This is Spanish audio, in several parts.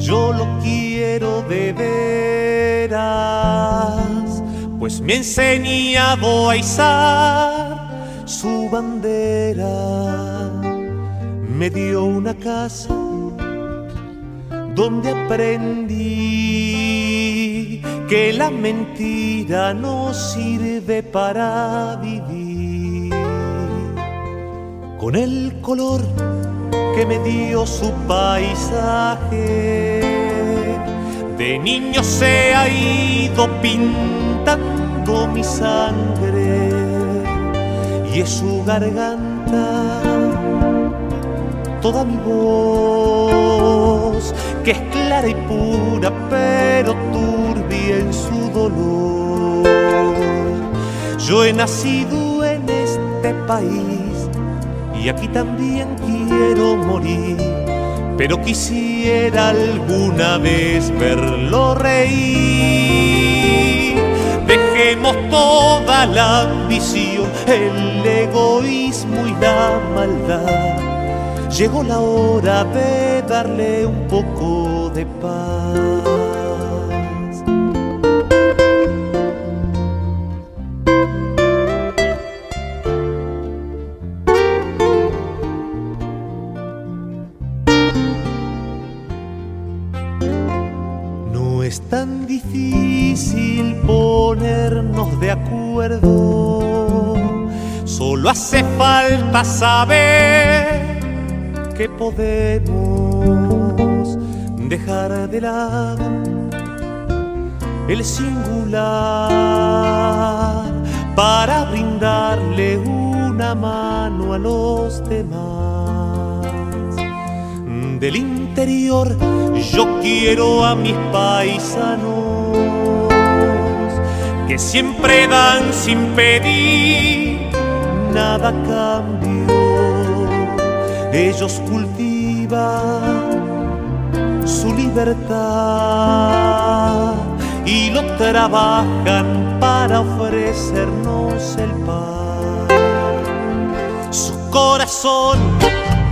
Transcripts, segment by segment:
Yo lo quiero de veras, pues me ha a izar su bandera. Me dio una casa donde aprendí que la mentira no sirve para vivir. Con el color que me dio su paisaje. De niño se ha ido pintando mi sangre y es su garganta toda mi voz, que es clara y pura, pero turbia en su dolor. Yo he nacido en este país y aquí también quiero morir, pero quisiera alguna vez verlo reír. Dejemos toda la ambición, el egoísmo y la maldad. Llegó la hora de darle un poco de paz. Tan difícil ponernos de acuerdo, solo hace falta saber que podemos dejar de lado el singular para brindarle una mano a los demás. Del interior yo quiero a mis paisanos que siempre dan sin pedir nada a cambio. Ellos cultivan su libertad y lo trabajan para ofrecernos el pan. Su corazón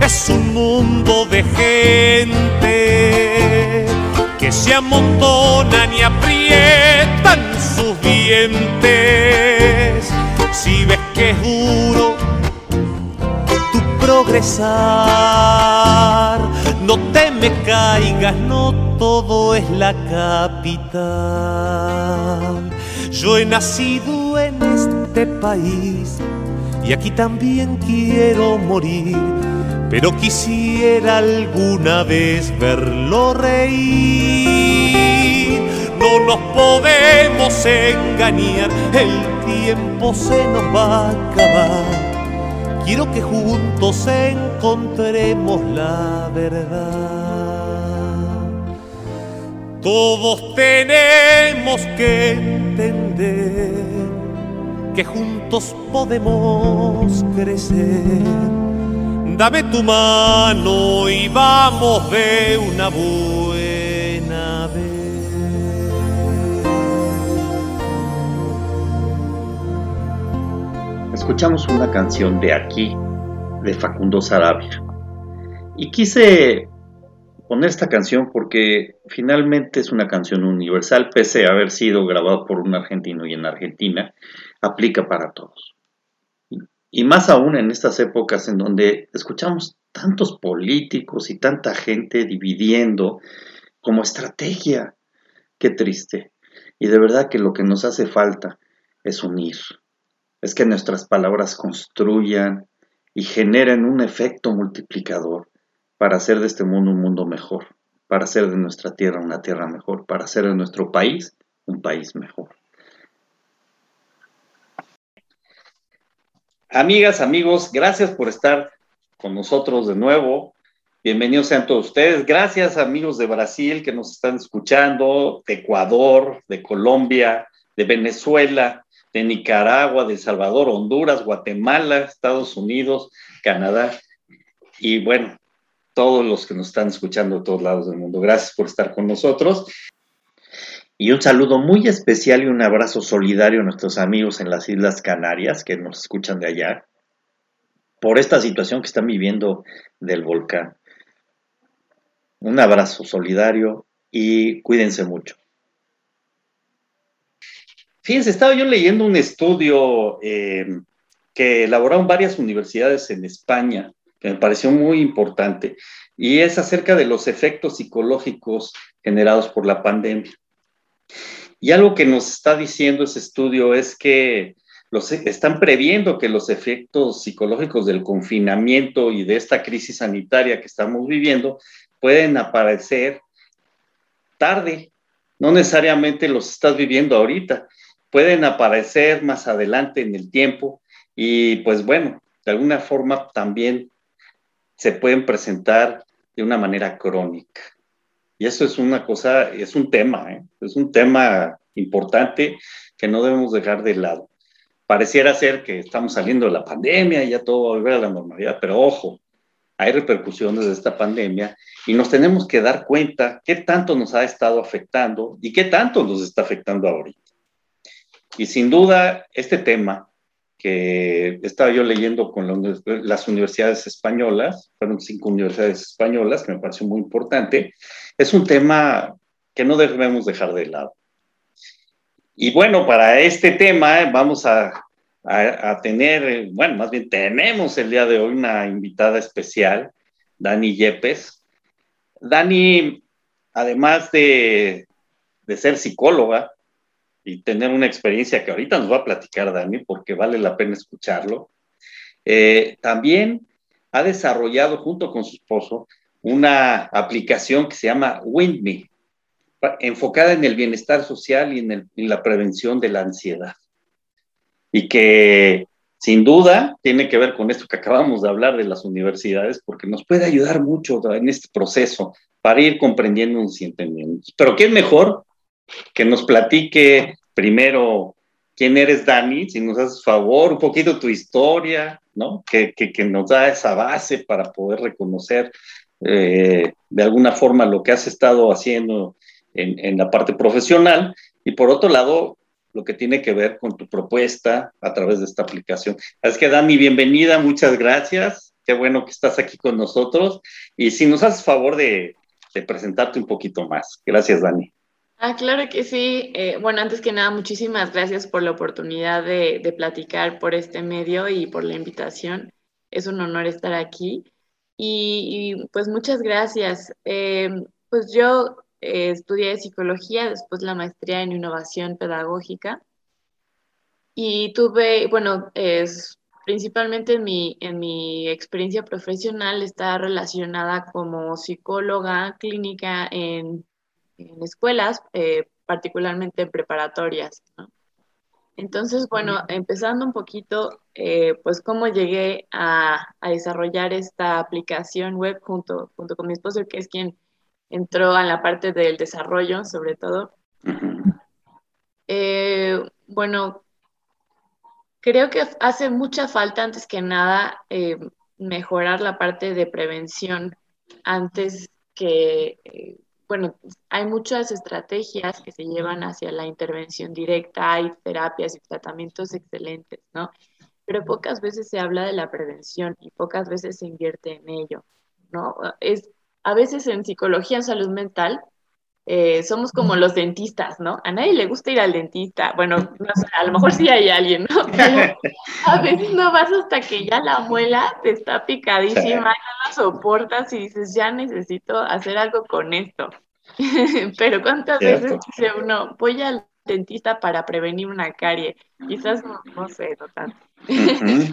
es un mundo de gente que se amontonan y aprietan sus dientes. Si ves que es duro tu progresar, no te me caigas, no todo es la capital. Yo he nacido en este país y aquí también quiero morir pero quisiera alguna vez verlo reír. No nos podemos engañar, el tiempo se nos va a acabar. Quiero que juntos encontremos la verdad. Todos tenemos que entender que juntos podemos crecer Dame tu mano y vamos de una buena vez. Escuchamos una canción de aquí, de Facundo Sarabia. Y quise poner esta canción porque finalmente es una canción universal, pese a haber sido grabada por un argentino y en Argentina, aplica para todos. Y más aún en estas épocas en donde escuchamos tantos políticos y tanta gente dividiendo como estrategia. Qué triste. Y de verdad que lo que nos hace falta es unir. Es que nuestras palabras construyan y generen un efecto multiplicador para hacer de este mundo un mundo mejor, para hacer de nuestra tierra una tierra mejor, para hacer de nuestro país un país mejor. Amigas, amigos, gracias por estar con nosotros de nuevo. Bienvenidos sean todos ustedes. Gracias amigos de Brasil que nos están escuchando, de Ecuador, de Colombia, de Venezuela, de Nicaragua, de El Salvador, Honduras, Guatemala, Estados Unidos, Canadá y bueno, todos los que nos están escuchando de todos lados del mundo. Gracias por estar con nosotros. Y un saludo muy especial y un abrazo solidario a nuestros amigos en las Islas Canarias que nos escuchan de allá por esta situación que están viviendo del volcán. Un abrazo solidario y cuídense mucho. Fíjense, estaba yo leyendo un estudio eh, que elaboraron varias universidades en España, que me pareció muy importante, y es acerca de los efectos psicológicos generados por la pandemia. Y algo que nos está diciendo ese estudio es que los, están previendo que los efectos psicológicos del confinamiento y de esta crisis sanitaria que estamos viviendo pueden aparecer tarde, no necesariamente los estás viviendo ahorita, pueden aparecer más adelante en el tiempo y pues bueno, de alguna forma también se pueden presentar de una manera crónica. Y eso es una cosa, es un tema, ¿eh? es un tema importante que no debemos dejar de lado. Pareciera ser que estamos saliendo de la pandemia y ya todo va a volver a la normalidad, pero ojo, hay repercusiones de esta pandemia y nos tenemos que dar cuenta qué tanto nos ha estado afectando y qué tanto nos está afectando ahorita. Y sin duda, este tema que estaba yo leyendo con las universidades españolas, fueron cinco universidades españolas, que me pareció muy importante, es un tema que no debemos dejar de lado. Y bueno, para este tema eh, vamos a, tener, bueno, más bien tenemos el día de hoy una invitada especial, Dani Yepes. Dani, además de, ser psicóloga y tener una experiencia que ahorita nos va a platicar Dani, porque vale la pena escucharlo, eh, también ha desarrollado junto con su esposo una aplicación que se llama WindMe, enfocada en el bienestar social y en, la prevención de la ansiedad. Y que sin duda tiene que ver con esto que acabamos de hablar de las universidades, porque nos puede ayudar mucho en este proceso para ir comprendiendo y entendiendo. Pero ¿qué mejor que nos platique primero quién eres, Dani? Si nos haces favor, un poquito tu historia, ¿no? Que, nos da esa base para poder reconocer eh, de alguna forma lo que has estado haciendo en, la parte profesional y por otro lado, lo que tiene que ver con tu propuesta a través de esta aplicación. Así que Dani, bienvenida, muchas gracias. Qué bueno que estás aquí con nosotros. Y si nos haces favor de, presentarte un poquito más. Gracias, Dani. Ah, claro que sí. Eh, bueno, antes que nada, muchísimas gracias por la oportunidad de, platicar por este medio y por la invitación. Es un honor estar aquí. Y, pues muchas gracias. Eh, pues yo eh, estudié psicología, después la maestría en innovación pedagógica. Y tuve, bueno, es, principalmente en mi, en mi experiencia profesional está relacionada como psicóloga clínica en, escuelas, eh, particularmente en preparatorias. Entonces, bueno, empezando un poquito, eh, pues cómo llegué a, a, desarrollar esta aplicación web junto, junto con mi esposo, que es quien entró a la parte del desarrollo, sobre todo. Eh, bueno, creo que hace mucha falta, antes que nada, eh, mejorar la parte de prevención antes que, bueno, hay muchas estrategias que se llevan hacia la intervención directa, hay terapias y tratamientos excelentes, ¿no? Pero pocas veces se habla de la prevención y pocas veces se invierte en ello, ¿no? Es a veces en psicología, en salud mental, eh, somos como los dentistas, ¿no? A nadie le gusta ir al dentista. Bueno, a lo mejor sí hay alguien, ¿no? a veces no vas hasta que ya la muela te está picadísima, no la soportas y dices, ya necesito hacer algo con esto. Pero ¿cuántas veces dice uno, voy al dentista para prevenir una carie? Quizás no, no sé, no tanto.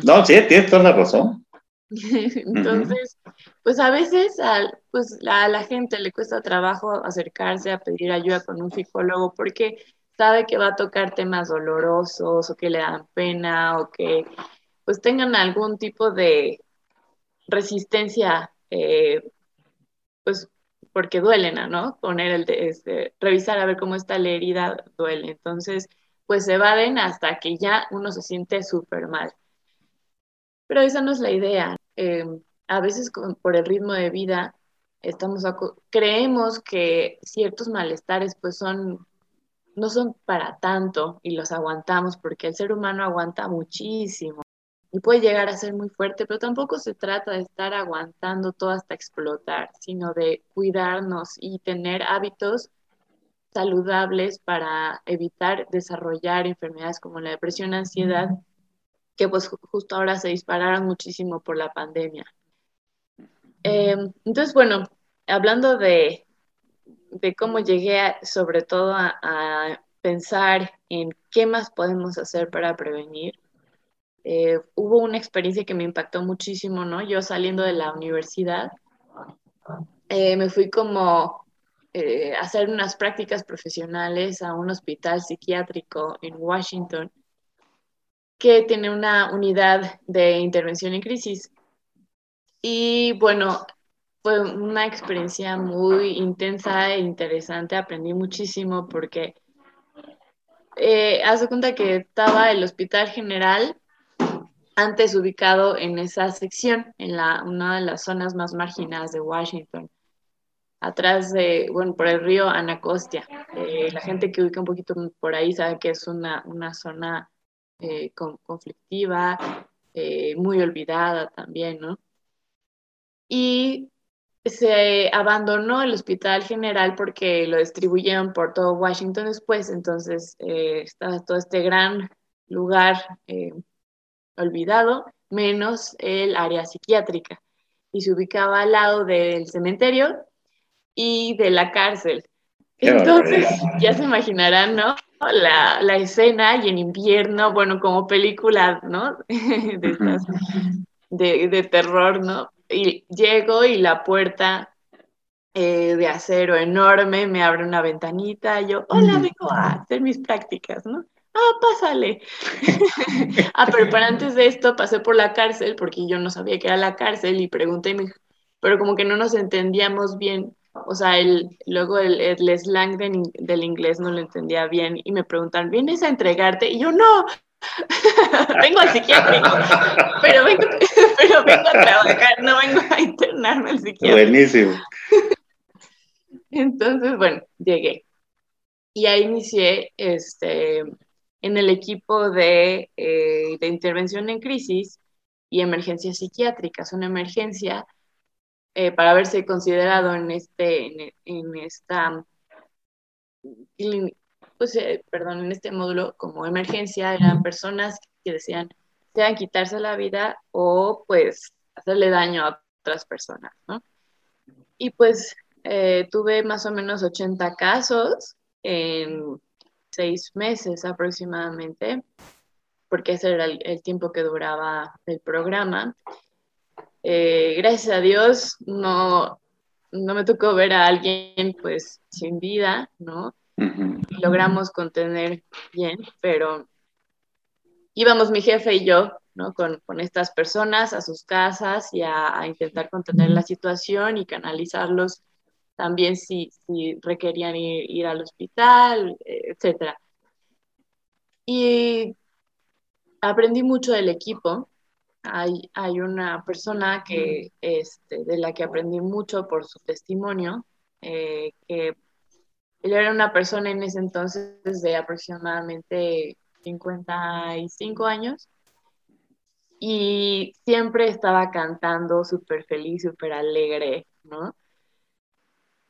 no, sí, tienes toda la razón. Entonces, pues a veces pues a la gente le cuesta trabajo acercarse a pedir ayuda con un psicólogo porque sabe que va a tocar temas dolorosos o que le dan pena o que pues tengan algún tipo de resistencia, eh, pues porque duelen, ¿no? Poner el, de, este, revisar a ver cómo está la herida duele. Entonces, pues se evaden hasta que ya uno se siente súper mal. Pero esa no es la idea. Em, a veces por el ritmo de vida estamos creemos que ciertos malestares pues son no son para tanto y los aguantamos porque el ser humano aguanta muchísimo y puede llegar a ser muy fuerte, pero tampoco se trata de estar aguantando todo hasta explotar, sino de cuidarnos y tener hábitos saludables para evitar desarrollar enfermedades como la depresión, ansiedad, que pues justo ahora se dispararon muchísimo por la pandemia. Em, entonces, bueno, hablando de, de cómo llegué sobre todo a, pensar en qué más podemos hacer para prevenir, eh, hubo una experiencia que me impactó muchísimo, ¿no? Yo saliendo de la universidad, eh, me fui como eh, a hacer unas prácticas profesionales a un hospital psiquiátrico en Washington que tiene una unidad de intervención en crisis. Y bueno, fue una experiencia muy intensa e interesante. Aprendí muchísimo porque eh, hace cuenta que estaba el Hospital General antes ubicado en esa sección, en la, una de las zonas más marginadas de Washington, atrás de, bueno, por el río Anacostia. Eh, la gente que ubica un poquito por ahí sabe que es una, una zona eh, conflictiva, eh, muy olvidada también, ¿no? Y se abandonó el Hospital General porque lo distribuyeron por todo Washington después, entonces eh, estaba todo este gran lugar olvidado, menos el área psiquiátrica, y se ubicaba al lado del cementerio y de la cárcel. Entonces, ya se imaginarán, ¿no? La, la, escena y en invierno, bueno, como película, ¿no? de, de, de, terror, ¿no? Y llego y la puerta eh, de acero enorme me abre una ventanita, y yo, hola, vengo a hacer mis prácticas, ¿no? Ah, pásale. ah, pero para antes de esto pasé por la cárcel porque yo no sabía que era la cárcel y pregunté, pero como que no nos entendíamos bien o sea, el, luego el, el slang del inglés no lo entendía bien y me preguntan, ¿vienes a entregarte? Y yo, no, vengo al psiquiátrico, pero vengo, pero vengo a trabajar, no vengo a internarme al psiquiátrico. Buenísimo. Entonces, bueno, llegué. Y ahí inicié este, en el equipo de, eh, de intervención en crisis y emergencias psiquiátricas. Una emergencia eh, para haberse considerado en este, en, esta, pues, eh, perdón, en este módulo como emergencia, eran personas que decían, sean quitarse la vida o pues hacerle daño a otras personas, ¿no? Y pues eh, tuve más o menos 80 casos en seis meses aproximadamente, porque ese era el tiempo que duraba el programa. Eh, gracias a Dios no, no me tocó ver a alguien pues sin vida, ¿no? Logramos contener bien, pero íbamos mi jefe y yo, ¿no? Con, estas personas a sus casas y a, intentar contener la situación y canalizarlos también si, si requerían ir, ir, al hospital, etc. Y aprendí mucho del equipo, hay, hay una persona que, este, de la que aprendí mucho por su testimonio, eh, que él era una persona en ese entonces de aproximadamente 55 años y siempre estaba cantando súper feliz, súper alegre, ¿no?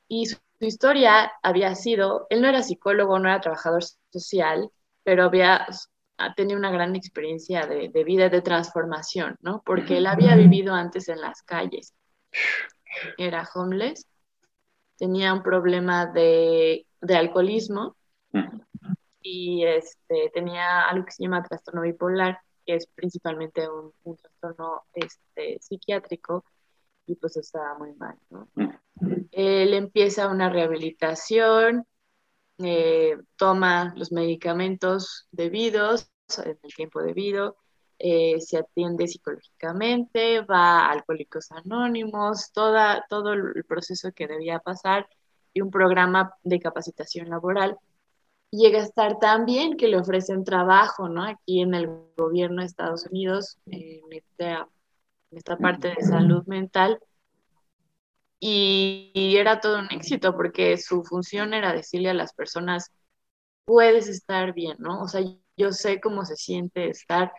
Y su, su, historia había sido, él no era psicólogo, no era trabajador social, pero había tenido una gran experiencia de, de, vida, de transformación, ¿no? Porque él había vivido antes en las calles. Era homeless, tenía un problema de, de alcoholismo y este, tenía algo que se llama trastorno bipolar, que es principalmente un, un trastorno este, psiquiátrico y pues estaba muy mal, ¿no? Él empieza una rehabilitación, eh, toma los medicamentos debidos en el tiempo debido, eh, se atiende psicológicamente, va a Alcohólicos Anónimos, toda, todo el proceso que debía pasar y un programa de capacitación laboral. Llega a estar tan bien que le ofrecen trabajo, ¿no? Aquí en el gobierno de Estados Unidos, en esta, en esta parte de salud mental, y, era todo un éxito porque su función era decirle a las personas, puedes estar bien, ¿no? O sea, yo sé cómo se siente estar,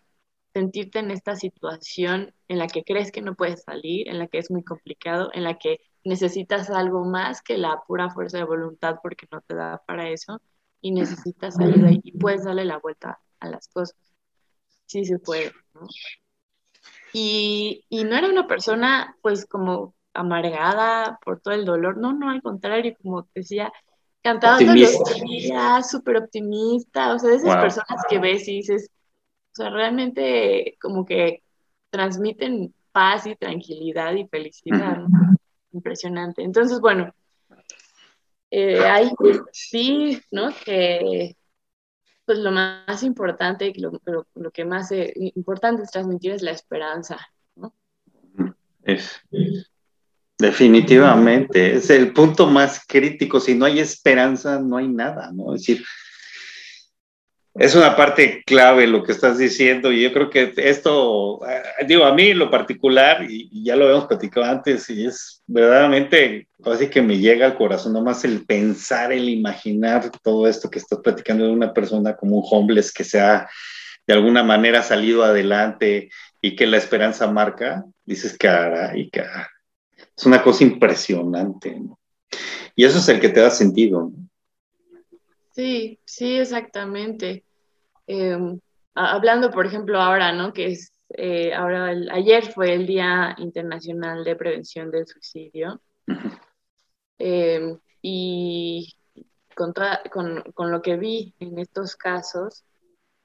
sentirte en esta situación en la que crees que no puedes salir, en la que es muy complicado, en la que necesitas algo más que la pura fuerza de voluntad porque no te da para eso y necesitas ayuda y puedes darle la vuelta a las cosas. Sí se puede, ¿no? Y, y no era una persona, pues, como amargada por todo el dolor. No, no, al contrario, como te decía, cantaba todos los días, súper optimista, o sea, de esas personas que ves y dices, o sea, realmente como que transmiten paz y tranquilidad y felicidad. Impresionante. Entonces, bueno, eh, ahí sí, ¿no? Que pues lo más importante, lo, lo, que más eh, importante es transmitir es la esperanza, ¿no? Es, Definitivamente, es el punto más crítico. Si no hay esperanza, no hay nada, ¿no? Es decir, es una parte clave lo que estás diciendo y yo creo que esto, eh, digo, a mí lo particular, y, ya lo habíamos platicado antes, y es verdaderamente, así que me llega al corazón nomás el pensar, el imaginar todo esto que estás platicando de una persona como un homeless que se ha de alguna manera salido adelante y que la esperanza marca, dices, caray, caray es una cosa impresionante. Y eso es el que te da sentido. Sí, sí, exactamente. Em, hablando, por ejemplo, ahora, ¿no? Que es, eh, ahora, ayer fue el Día Internacional de Prevención del Suicidio. Em, y con, con, con, lo que vi en estos casos,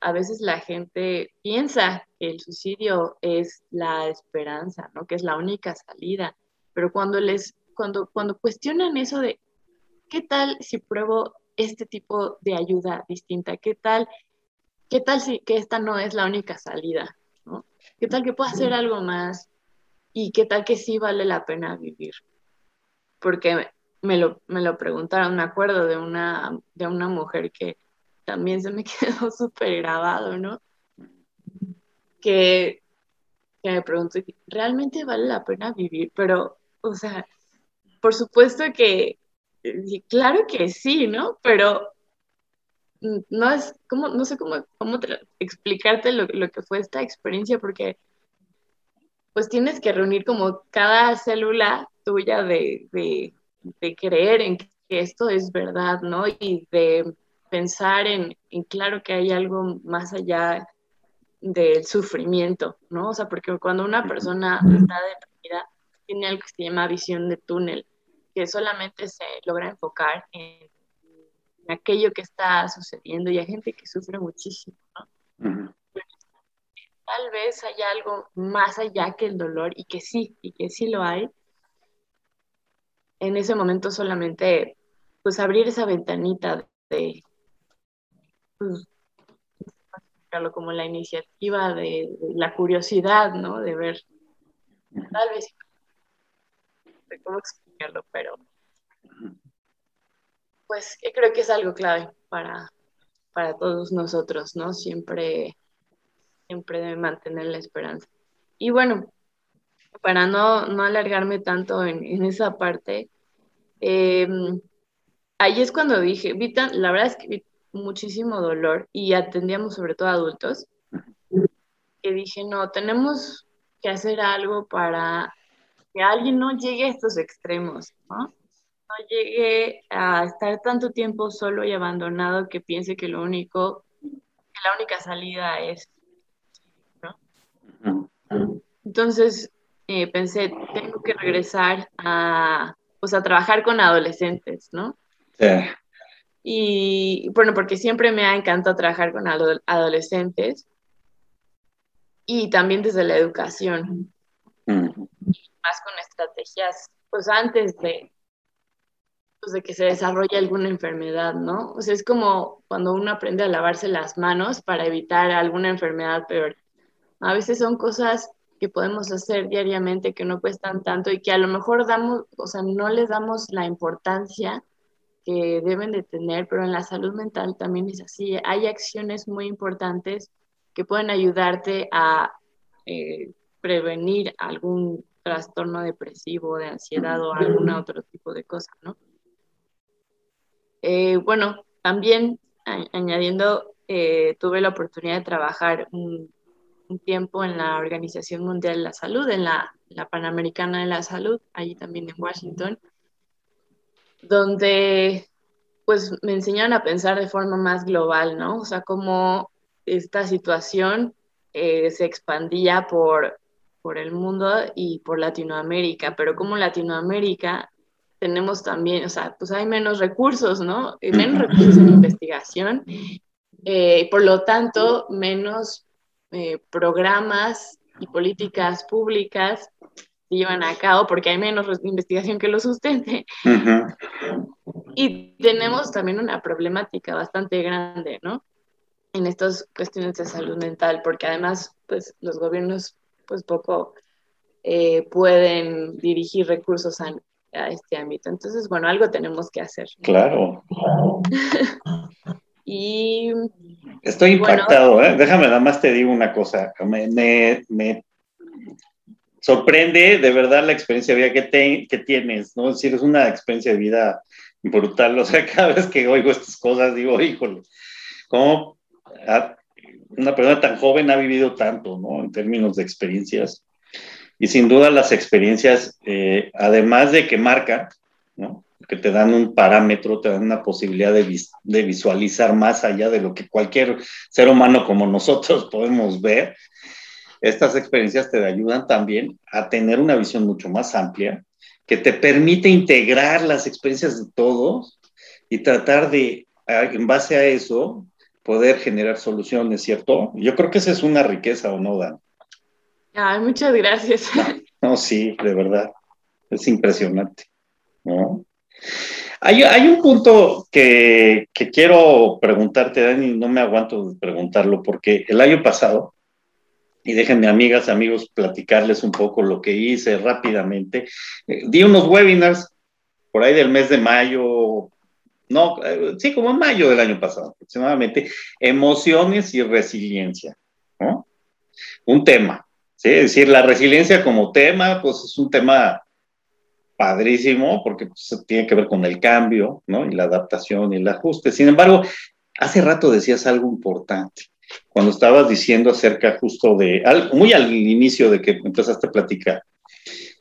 a veces la gente piensa que el suicidio es la esperanza, ¿no? Que es la única salida pero cuando les, cuando, cuando cuestionan eso de, ¿qué tal si pruebo este tipo de ayuda distinta? ¿Qué tal, qué tal si que esta no es la única salida? ¿no? ¿Qué tal que pueda hacer algo más? ¿Y qué tal que sí vale la pena vivir? Porque me lo, me lo preguntaron, me acuerdo de una, de una mujer que también se me quedó súper grabado, ¿no? Que, que me preguntó, ¿realmente vale la pena vivir? Pero o sea, por supuesto que, eh, claro que sí, ¿no? Pero no es, como, no sé cómo, cómo explicarte lo, que fue esta experiencia, porque pues tienes que reunir como cada célula tuya de, de, creer en que esto es verdad, ¿no? Y de pensar en, en, claro que hay algo más allá del sufrimiento, ¿no? O sea, porque cuando una persona está deprimida, tiene algo que se llama visión de túnel, que solamente se logra enfocar en, aquello que está sucediendo y hay gente que sufre muchísimo, ¿no? Tal vez haya algo más allá que el dolor y que sí, y que sí lo hay. En ese momento solamente, pues abrir esa ventanita de, pues, como la iniciativa de, de, la curiosidad, ¿no? De ver, tal vez de cómo explicarlo, pero pues creo que es algo clave para, para todos nosotros, ¿no? Siempre, siempre debe mantener la esperanza. Y bueno, para no, no alargarme tanto en, esa parte, em, ahí es cuando dije, vi la verdad es que vi muchísimo dolor y atendíamos sobre todo a adultos, que dije, no, tenemos que hacer algo para que alguien no llegue a estos extremos, ¿no? No llegue a estar tanto tiempo solo y abandonado que piense que lo único, que la única salida es, ¿no? Entonces eh, pensé, tengo que regresar a, pues, a trabajar con adolescentes, ¿no? Sí. Y bueno, porque siempre me ha encantado trabajar con adolescentes y también desde la educación más con estrategias, pues antes de, pues, de que se desarrolle alguna enfermedad, ¿no? O sea, es como cuando uno aprende a lavarse las manos para evitar alguna enfermedad peor. A veces son cosas que podemos hacer diariamente que no cuestan tanto y que a lo mejor damos, o sea, no les damos la importancia que deben de tener, pero en la salud mental también es así. Hay acciones muy importantes que pueden ayudarte a eh, prevenir algún trastorno depresivo, de ansiedad o algún otro tipo de cosa, ¿no? Eh, bueno, también añadiendo, eh, tuve la oportunidad de trabajar un, tiempo en la Organización Mundial de la Salud, en la, Panamericana de la Salud, allí también en Washington, donde pues me enseñaron a pensar de forma más global, ¿no? O sea, cómo esta situación eh, se expandía por, por el mundo y por Latinoamérica, pero como Latinoamérica tenemos también, o sea, pues hay menos recursos, ¿no? Menos recursos en investigación, eh, por lo tanto, menos eh, programas y políticas públicas se llevan a cabo porque hay menos investigación que lo sustente. Y tenemos también una problemática bastante grande, ¿no? En estas cuestiones de salud mental, porque además, pues los gobiernos, pues poco eh, pueden dirigir recursos a, a este ámbito. Entonces, bueno, algo tenemos que hacer. Claro. y... Estoy impactado, ¿eh? Déjame nada más te digo una cosa. Me, me, sorprende de verdad la experiencia de vida que, que tienes, ¿no? Es decir, es una experiencia de vida brutal. O sea, cada vez que oigo estas cosas digo, híjole, ¿cómo una persona tan joven ha vivido tanto, ¿no? En términos de experiencias. Y sin duda las experiencias, eh, además de que marcan, ¿no? que te dan un parámetro, te dan una posibilidad de, de, visualizar más allá de lo que cualquier ser humano como nosotros podemos ver, estas experiencias te ayudan también a tener una visión mucho más amplia, que te permite integrar las experiencias de todos y tratar de, en base a eso, poder generar soluciones, ¿cierto? Yo creo que esa es una riqueza, ¿o no, Dan? Ay, muchas gracias. No, sí, de verdad. Es impresionante. ¿no? Hay, hay, un punto que, que, quiero preguntarte, Dani, no me aguanto de preguntarlo, porque el año pasado, y déjenme amigas, amigos, platicarles un poco lo que hice rápidamente, eh, di unos webinars por ahí del mes de mayo, no, eh, sí, como en mayo del año pasado aproximadamente, emociones y resiliencia, ¿no? Un tema, ¿sí? Es decir, la resiliencia como tema, pues es un tema padrísimo porque pues, tiene que ver con el cambio, ¿no? Y la adaptación y el ajuste. Sin embargo, hace rato decías algo importante, cuando estabas diciendo acerca justo de, muy al inicio de que empezaste a platicar,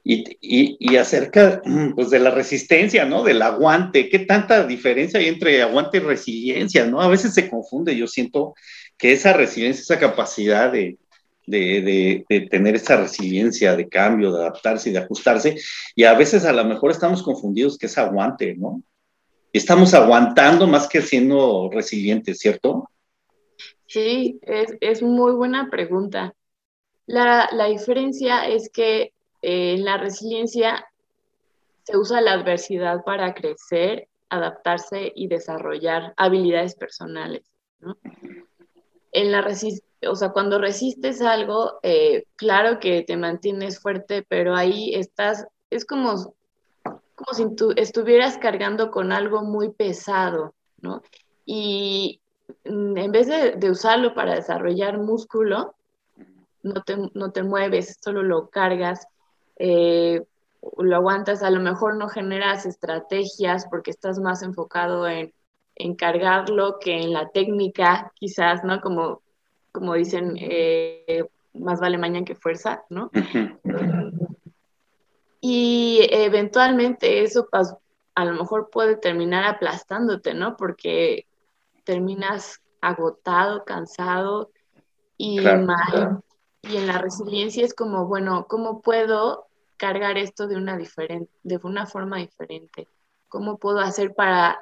y, y, y, acerca pues, de la resistencia, ¿no? Del aguante. ¿Qué tanta diferencia hay entre aguante y resiliencia, ¿no? A veces se confunde. Yo siento que esa resiliencia, esa capacidad de, de, tener esa resiliencia de cambio, de adaptarse y de ajustarse. Y a veces a lo mejor estamos confundidos que es aguante, ¿no? Estamos aguantando más que siendo resilientes, ¿cierto? Sí, es, muy buena pregunta. La, diferencia es que eh, en la resiliencia se usa la adversidad para crecer, adaptarse y desarrollar habilidades personales. En la, o sea, cuando resistes algo, eh, claro que te mantienes fuerte, pero ahí estás, es como, como si tú estuvieras cargando con algo muy pesado, ¿no? Y mm, en vez de, usarlo para desarrollar músculo, no te, no te mueves, solo lo cargas, eh, lo aguantas, a lo mejor no generas estrategias porque estás más enfocado en, en cargarlo que en la técnica, quizás, ¿no? Como como dicen, eh, más vale mañana que fuerza, ¿no? Y eventualmente eso a lo mejor puede terminar aplastándote, ¿no? Porque terminas agotado, cansado y mal. Y en la resiliencia es como, bueno, ¿cómo puedo cargar esto de una, diferente, de una forma diferente? ¿Cómo puedo hacer para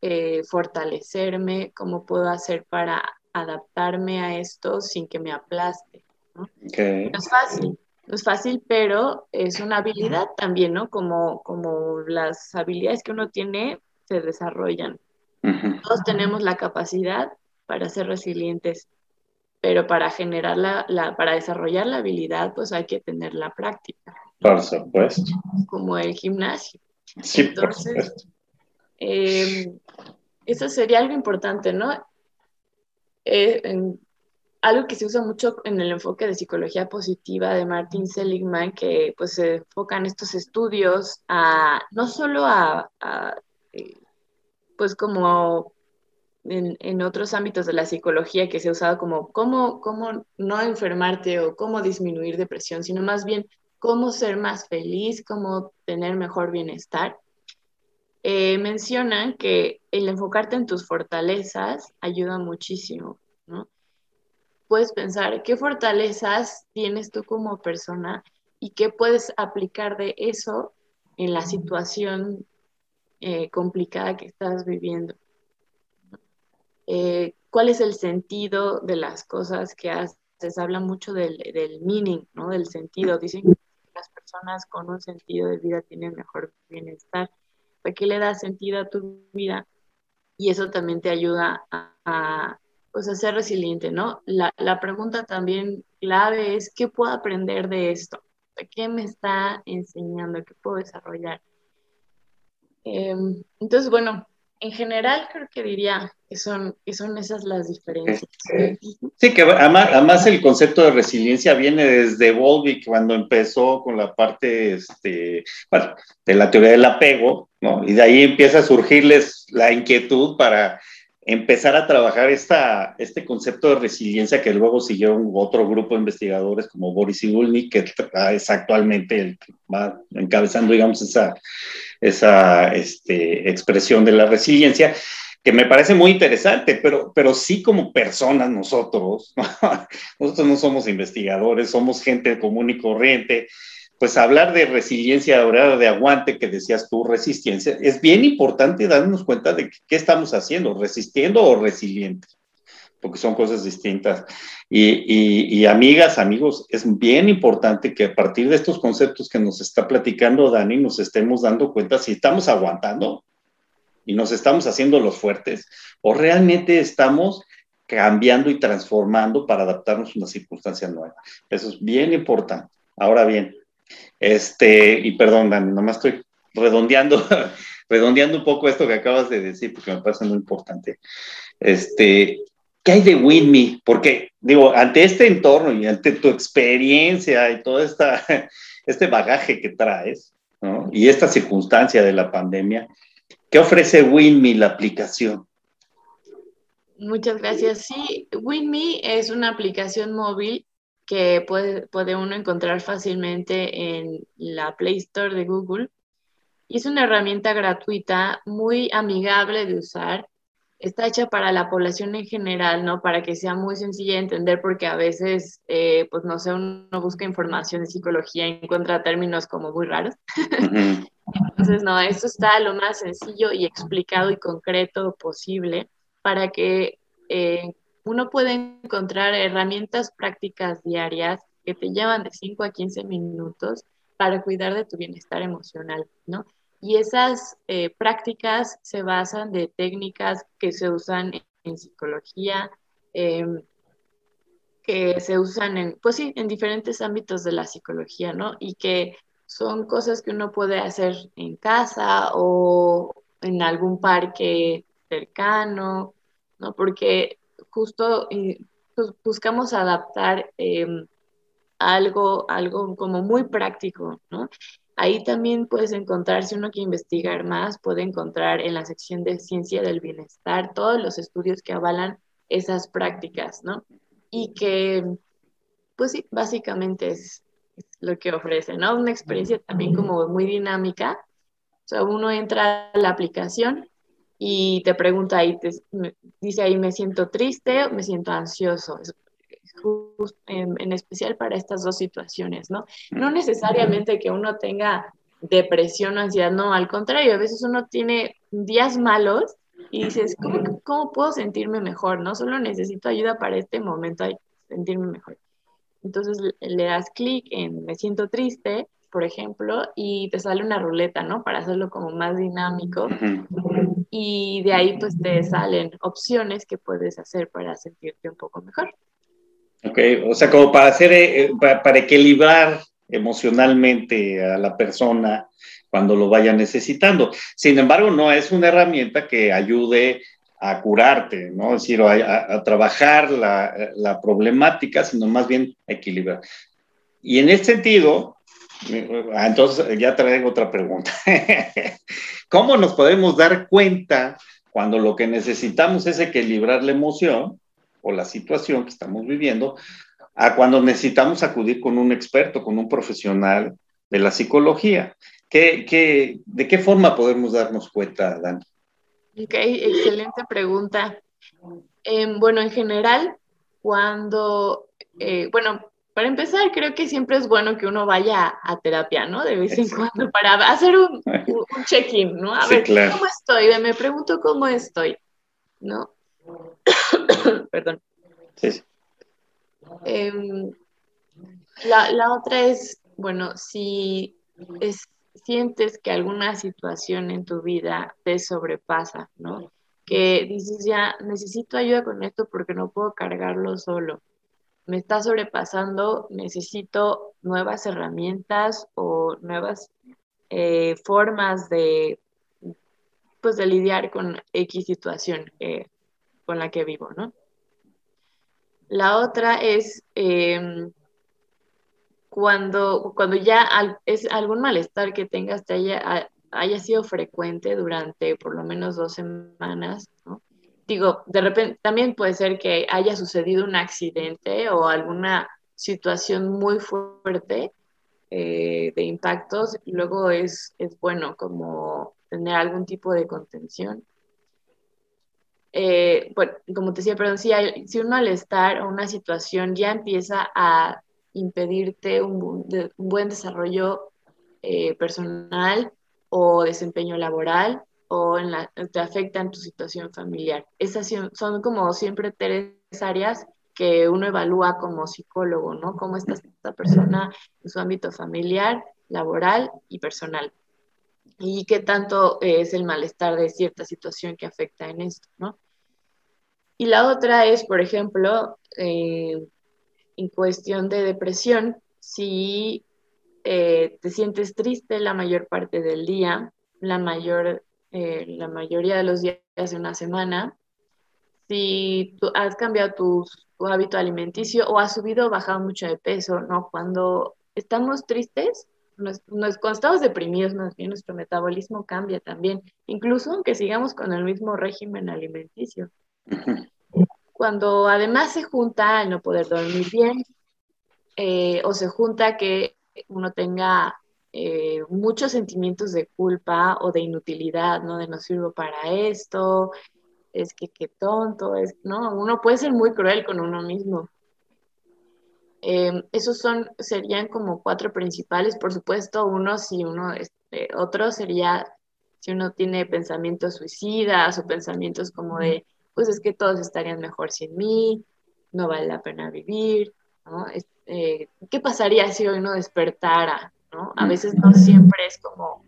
eh, fortalecerme? ¿Cómo puedo hacer para adaptarme a esto sin que me aplaste. ¿no? es fácil, no es fácil, pero es una habilidad también, ¿no? Como, como las habilidades que uno tiene se desarrollan. Todos tenemos la capacidad para ser resilientes, pero para generar la, para desarrollar la habilidad, pues hay que tener la práctica. Por supuesto. Como el gimnasio. Sí, Entonces, por supuesto. Em, eso sería algo importante, ¿no? Eh, algo que se usa mucho en el enfoque de psicología positiva de Martin Seligman, que pues se enfocan estos estudios a no solo a, eh, pues como en, otros ámbitos de la psicología que se ha usado como cómo, cómo no enfermarte o cómo disminuir depresión, sino más bien cómo ser más feliz, cómo tener mejor bienestar. Eh, mencionan que el enfocarte en tus fortalezas ayuda muchísimo, ¿no? Puedes pensar qué fortalezas tienes tú como persona y qué puedes aplicar de eso en la situación eh, complicada que estás viviendo. Eh, ¿Cuál es el sentido de las cosas que haces? Habla mucho del, meaning, ¿no? Del sentido. Dicen las personas con un sentido de vida tienen mejor bienestar qué le da sentido a tu vida y eso también te ayuda a, pues, a ser resiliente, ¿no? La, pregunta también clave es, ¿qué puedo aprender de esto? ¿Qué me está enseñando? ¿Qué puedo desarrollar? Em, entonces, bueno, en general creo que diría que son, que son esas las diferencias. Sí, que además, el concepto de resiliencia viene desde Volvic cuando empezó con la parte este, de la teoría del apego, ¿no? Y de ahí empieza a surgirles la inquietud para empezar a trabajar este concepto de resiliencia que luego siguió otro grupo de investigadores como Boris Igulnik, que es actualmente el que va encabezando, digamos, esa, esa este, expresión de la resiliencia, que me parece muy interesante, pero, pero sí como personas nosotros, nosotros no somos investigadores, somos gente común y corriente, pues hablar de resiliencia, hablar de aguante, que decías tú, resistencia, es bien importante darnos cuenta de qué estamos haciendo, resistiendo o resiliente, porque son cosas distintas. Y, y, amigas, amigos, es bien importante que a partir de estos conceptos que nos está platicando Dani, nos estemos dando cuenta si estamos aguantando y nos estamos haciendo los fuertes o realmente estamos cambiando y transformando para adaptarnos a una circunstancia nueva. Eso es bien importante. Ahora bien, este, y perdón, Dani, nomás estoy redondeando, redondeando un poco esto que acabas de decir, porque me parece muy importante. Este, ¿qué hay de WinMe? Porque, digo, ante este entorno y ante tu experiencia y todo esta, este bagaje que traes, ¿no? Y esta circunstancia de la pandemia, ¿qué ofrece WinMe la aplicación? Muchas gracias. Sí, WinMe es una aplicación móvil que puede, puede uno encontrar fácilmente en la Play Store de Google. Y es una herramienta gratuita, muy amigable de usar. Está hecha para la población en general, ¿no? Para que sea muy sencilla de entender, porque a veces, eh, pues no sé, uno busca información de psicología y encuentra términos como muy raros. Entonces, no, esto está lo más sencillo y explicado y concreto posible para que eh, uno puede encontrar herramientas prácticas diarias que te llevan de 5 a 15 minutos para cuidar de tu bienestar emocional, ¿no? Y esas eh, prácticas se basan de técnicas que se usan en, psicología, em, que se usan en, pues sí, en diferentes ámbitos de la psicología, ¿no? Y que son cosas que uno puede hacer en casa o en algún parque cercano, ¿no? Porque justo pues, buscamos adaptar em, algo, algo como muy práctico, ¿no? Ahí también puedes encontrar, si uno quiere investigar más, puede encontrar en la sección de ciencia del bienestar todos los estudios que avalan esas prácticas, ¿no? Y que, pues sí, básicamente es, lo que ofrece, ¿no? Una experiencia también como muy dinámica. O sea, uno entra a la aplicación y te pregunta ahí, te, dice ahí, me siento triste me siento ansioso. en, en, especial para estas dos situaciones, ¿no? No necesariamente que uno tenga depresión o ansiedad, no, al contrario, a veces uno tiene días malos y dices, ¿cómo, cómo puedo sentirme mejor? No solo necesito ayuda para este momento, sentirme mejor. Entonces le das clic en me siento triste, por ejemplo, y te sale una ruleta, ¿no? Para hacerlo como más dinámico. Y de ahí pues te salen opciones que puedes hacer para sentirte un poco mejor. Ok, o sea, como para hacer, eh, para, equilibrar emocionalmente a la persona cuando lo vaya necesitando. Sin embargo, no es una herramienta que ayude a curarte, ¿no? Es decir, a, trabajar la, la, problemática, sino más bien a equilibrar. Y en este sentido, entonces ya traigo otra pregunta. ¿Cómo nos podemos dar cuenta cuando lo que necesitamos es equilibrar la emoción o la situación que estamos viviendo, a cuando necesitamos acudir con un experto, con un profesional de la psicología? ¿Qué, qué, de qué forma podemos darnos cuenta, Dani? Ok, excelente pregunta. Em, bueno, en general, cuando, eh, bueno, para empezar, creo que siempre es bueno que uno vaya a terapia, ¿no? De vez en cuando, para hacer un, check-in, ¿no? A ver, ¿cómo estoy? Me pregunto cómo estoy, ¿no? Perdón. Sí. Em, la, la otra es, bueno, si es sientes que alguna situación en tu vida te sobrepasa, ¿no? Que dices ya, necesito ayuda con esto porque no puedo cargarlo solo. Me está sobrepasando, necesito nuevas herramientas o nuevas eh, formas de, pues, de lidiar con X situación con la que vivo, ¿no? La otra es em, cuando, cuando ya es algún malestar que tengas te haya, haya sido frecuente durante por lo menos dos semanas, ¿no? Digo, de repente también puede ser que haya sucedido un accidente o alguna situación muy fuerte eh, de impactos y luego es, es bueno como tener algún tipo de contención. Eh, bueno, como te decía, perdón, si, hay, si un malestar o una situación ya empieza a impedirte un, buen desarrollo eh, personal o desempeño laboral o en la, te afecta en tu situación familiar. Esas son como siempre tres áreas que uno evalúa como psicólogo, ¿no? Cómo está esta persona en su ámbito familiar, laboral y personal. Y qué tanto es el malestar de cierta situación que afecta en esto, ¿no? Y la otra es, por ejemplo, eh, en cuestión de depresión, si eh, te sientes triste la mayor parte del día, la, mayor, eh, la mayoría de los días de una semana, si tú has cambiado tu, hábito alimenticio o has subido o bajado mucho de peso, ¿no? Cuando estamos tristes, cuando estamos deprimidos, nuestro metabolismo cambia también, incluso aunque sigamos con el mismo régimen alimenticio. Cuando además se junta el no poder dormir bien eh, o se junta que uno tenga eh, muchos sentimientos de culpa o de inutilidad, ¿no? De no sirvo para esto, es que qué tonto, es, ¿no? Uno puede ser muy cruel con uno mismo. Em, esos son, serían como cuatro principales, por supuesto, uno si uno, este, otro sería si uno tiene pensamientos suicidas o pensamientos como de pues es que todos estarían mejor sin mí, no vale la pena vivir, ¿no? Eh, ¿Qué pasaría si hoy no despertara? ¿No? A veces no siempre es como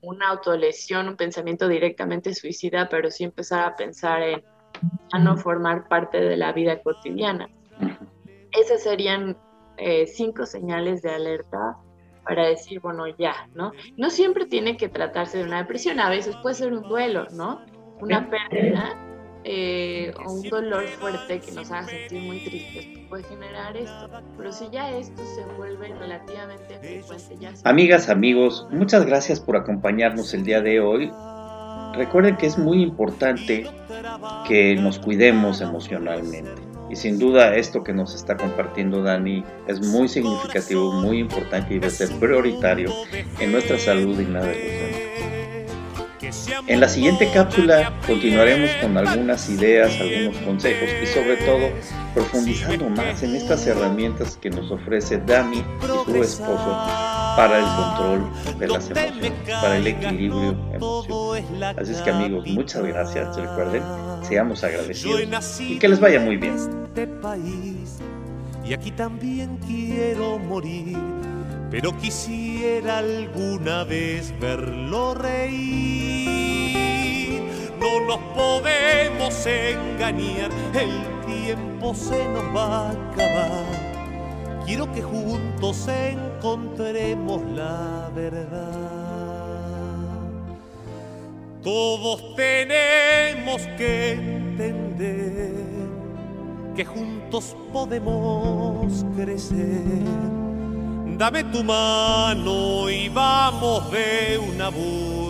una autolesión, un pensamiento directamente suicida, pero sí empezar a pensar en a no formar parte de la vida cotidiana. Esas serían eh, cinco señales de alerta para decir, bueno, ya, ¿no? No siempre tiene que tratarse de una depresión, a veces puede ser un duelo, ¿no? Una pérdida eh, o un dolor fuerte que nos haga sentir muy tristes puede generar esto. Pero si ya esto se vuelve relativamente frecuente, ya Amigas, amigos, muchas gracias por acompañarnos el día de hoy. Recuerden que es muy importante que nos cuidemos emocionalmente. Y sin duda esto que nos está compartiendo Dani es muy significativo, muy importante y debe ser prioritario en nuestra salud y nada de en la siguiente cápsula continuaremos con algunas ideas, algunos consejos y sobre todo profundizando más en estas herramientas que nos ofrece Dani y su esposo para el control de las emociones, para el equilibrio emocional. Así es que amigos, muchas gracias. Recuerden, seamos agradecidos y que les vaya muy bien. y aquí también quiero morir, pero quisiera alguna vez verlo reír. No nos podemos engañar, el tiempo se nos va a acabar. Quiero que juntos encontremos la verdad. Todos tenemos que entender que juntos podemos crecer. Dame tu mano y vamos de una vez